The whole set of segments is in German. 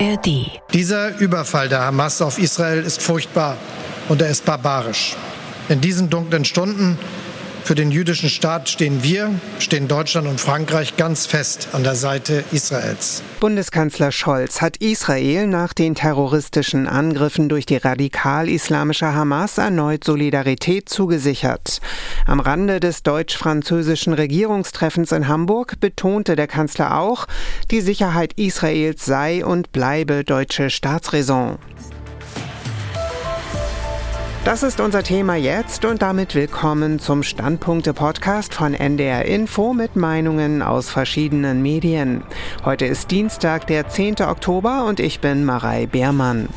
ARD. Dieser Überfall der Hamas auf Israel ist furchtbar und er ist barbarisch. In diesen dunklen Stunden für den jüdischen Staat stehen wir, stehen Deutschland und Frankreich ganz fest an der Seite Israels. Bundeskanzler Scholz hat Israel nach den terroristischen Angriffen durch die radikal-islamische Hamas erneut Solidarität zugesichert. Am Rande des deutsch-französischen Regierungstreffens in Hamburg betonte der Kanzler auch, die Sicherheit Israels sei und bleibe deutsche Staatsräson. Das ist unser Thema jetzt und damit willkommen zum Standpunkte-Podcast von NDR Info mit Meinungen aus verschiedenen Medien. Heute ist Dienstag, der 10. Oktober und ich bin Marei Beermann.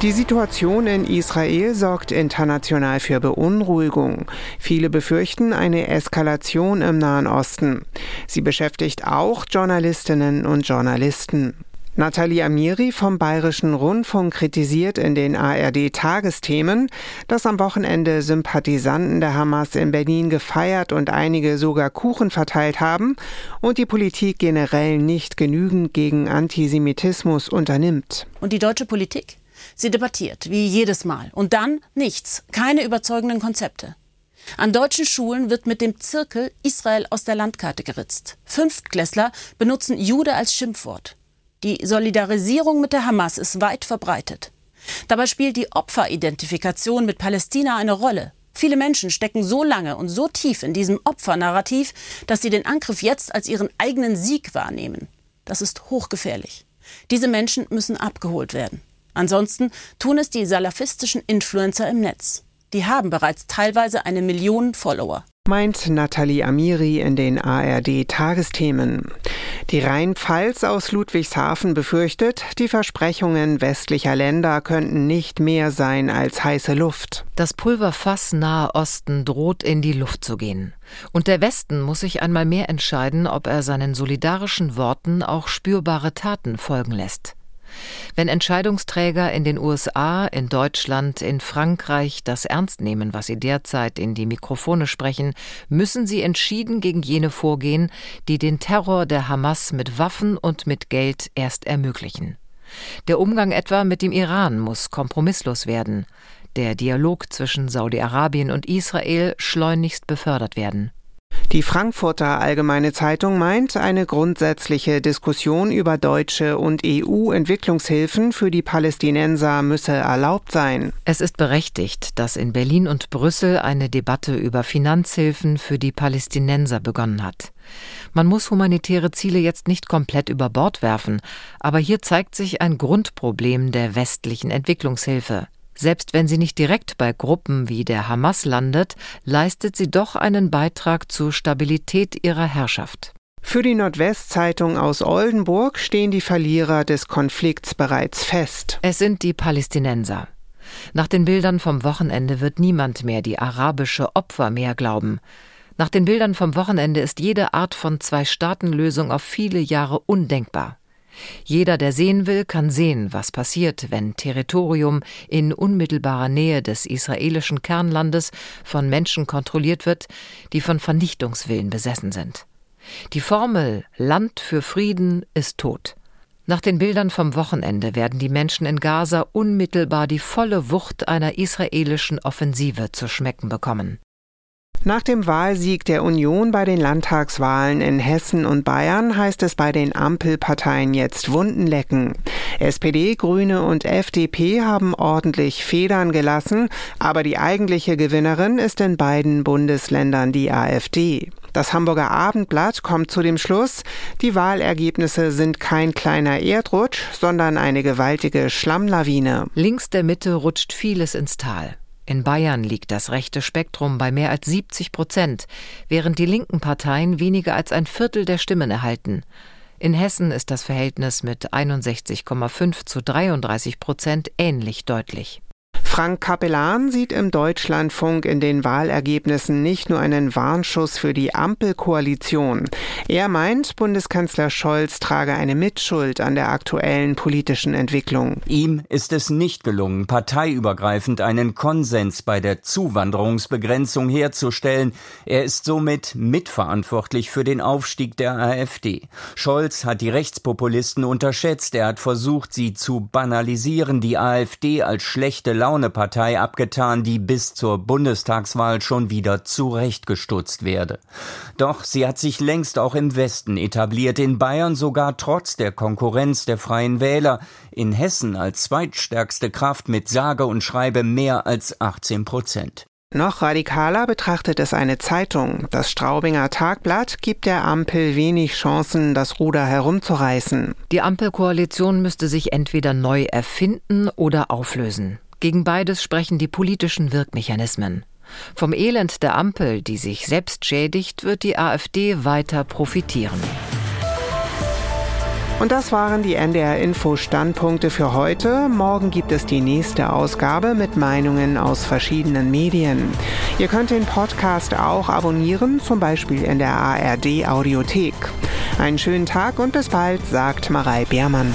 Die Situation in Israel sorgt international für Beunruhigung. Viele befürchten eine Eskalation im Nahen Osten. Sie beschäftigt auch Journalistinnen und Journalisten. Nathalie Amiri vom Bayerischen Rundfunk kritisiert in den ARD-Tagesthemen, dass am Wochenende Sympathisanten der Hamas in Berlin gefeiert und einige sogar Kuchen verteilt haben und die Politik generell nicht genügend gegen Antisemitismus unternimmt. Und die deutsche Politik? Sie debattiert, wie jedes Mal. Und dann nichts, keine überzeugenden Konzepte. An deutschen Schulen wird mit dem Zirkel Israel aus der Landkarte geritzt. Fünftklässler benutzen Jude als Schimpfwort. Die Solidarisierung mit der Hamas ist weit verbreitet. Dabei spielt die Opferidentifikation mit Palästina eine Rolle. Viele Menschen stecken so lange und so tief in diesem Opfernarrativ, dass sie den Angriff jetzt als ihren eigenen Sieg wahrnehmen. Das ist hochgefährlich. Diese Menschen müssen abgeholt werden. Ansonsten tun es die salafistischen Influencer im Netz. Die haben bereits teilweise eine Million Follower meint Nathalie Amiri in den ARD-Tagesthemen. Die Rheinpfalz aus Ludwigshafen befürchtet, die Versprechungen westlicher Länder könnten nicht mehr sein als heiße Luft. Das Pulverfass Nahe Osten droht in die Luft zu gehen. Und der Westen muss sich einmal mehr entscheiden, ob er seinen solidarischen Worten auch spürbare Taten folgen lässt. Wenn Entscheidungsträger in den USA, in Deutschland, in Frankreich das ernst nehmen, was sie derzeit in die Mikrofone sprechen, müssen sie entschieden gegen jene vorgehen, die den Terror der Hamas mit Waffen und mit Geld erst ermöglichen. Der Umgang etwa mit dem Iran muss kompromisslos werden, der Dialog zwischen Saudi-Arabien und Israel schleunigst befördert werden. Die Frankfurter Allgemeine Zeitung meint, eine grundsätzliche Diskussion über deutsche und EU-Entwicklungshilfen für die Palästinenser müsse erlaubt sein. Es ist berechtigt, dass in Berlin und Brüssel eine Debatte über Finanzhilfen für die Palästinenser begonnen hat. Man muss humanitäre Ziele jetzt nicht komplett über Bord werfen, aber hier zeigt sich ein Grundproblem der westlichen Entwicklungshilfe. Selbst wenn sie nicht direkt bei Gruppen wie der Hamas landet, leistet sie doch einen Beitrag zur Stabilität ihrer Herrschaft. Für die Nordwestzeitung aus Oldenburg stehen die Verlierer des Konflikts bereits fest. Es sind die Palästinenser. Nach den Bildern vom Wochenende wird niemand mehr die arabische Opfer mehr glauben. Nach den Bildern vom Wochenende ist jede Art von Zwei-Staaten-Lösung auf viele Jahre undenkbar. Jeder, der sehen will, kann sehen, was passiert, wenn Territorium in unmittelbarer Nähe des israelischen Kernlandes von Menschen kontrolliert wird, die von Vernichtungswillen besessen sind. Die Formel Land für Frieden ist tot. Nach den Bildern vom Wochenende werden die Menschen in Gaza unmittelbar die volle Wucht einer israelischen Offensive zu schmecken bekommen. Nach dem Wahlsieg der Union bei den Landtagswahlen in Hessen und Bayern heißt es bei den Ampelparteien jetzt Wunden lecken. SPD, Grüne und FDP haben ordentlich Federn gelassen, aber die eigentliche Gewinnerin ist in beiden Bundesländern die AfD. Das Hamburger Abendblatt kommt zu dem Schluss, die Wahlergebnisse sind kein kleiner Erdrutsch, sondern eine gewaltige Schlammlawine. Links der Mitte rutscht vieles ins Tal. In Bayern liegt das rechte Spektrum bei mehr als 70 Prozent, während die linken Parteien weniger als ein Viertel der Stimmen erhalten. In Hessen ist das Verhältnis mit 61,5 zu 33 Prozent ähnlich deutlich. Frank Capellan sieht im Deutschlandfunk in den Wahlergebnissen nicht nur einen Warnschuss für die Ampelkoalition. Er meint, Bundeskanzler Scholz trage eine Mitschuld an der aktuellen politischen Entwicklung. Ihm ist es nicht gelungen, parteiübergreifend einen Konsens bei der Zuwanderungsbegrenzung herzustellen. Er ist somit mitverantwortlich für den Aufstieg der AfD. Scholz hat die Rechtspopulisten unterschätzt. Er hat versucht, sie zu banalisieren, die AfD als schlechte Laune Laune-Partei abgetan, die bis zur Bundestagswahl schon wieder zurechtgestutzt werde. Doch sie hat sich längst auch im Westen etabliert, in Bayern sogar trotz der Konkurrenz der Freien Wähler, in Hessen als zweitstärkste Kraft mit sage und schreibe mehr als 18 Prozent. Noch radikaler betrachtet es eine Zeitung. Das Straubinger Tagblatt gibt der Ampel wenig Chancen, das Ruder herumzureißen. Die Ampelkoalition müsste sich entweder neu erfinden oder auflösen. Gegen beides sprechen die politischen Wirkmechanismen. Vom Elend der Ampel, die sich selbst schädigt, wird die AfD weiter profitieren. Und das waren die NDR Info Standpunkte für heute. Morgen gibt es die nächste Ausgabe mit Meinungen aus verschiedenen Medien. Ihr könnt den Podcast auch abonnieren, zum Beispiel in der ARD Audiothek. Einen schönen Tag und bis bald, sagt Marei Beermann.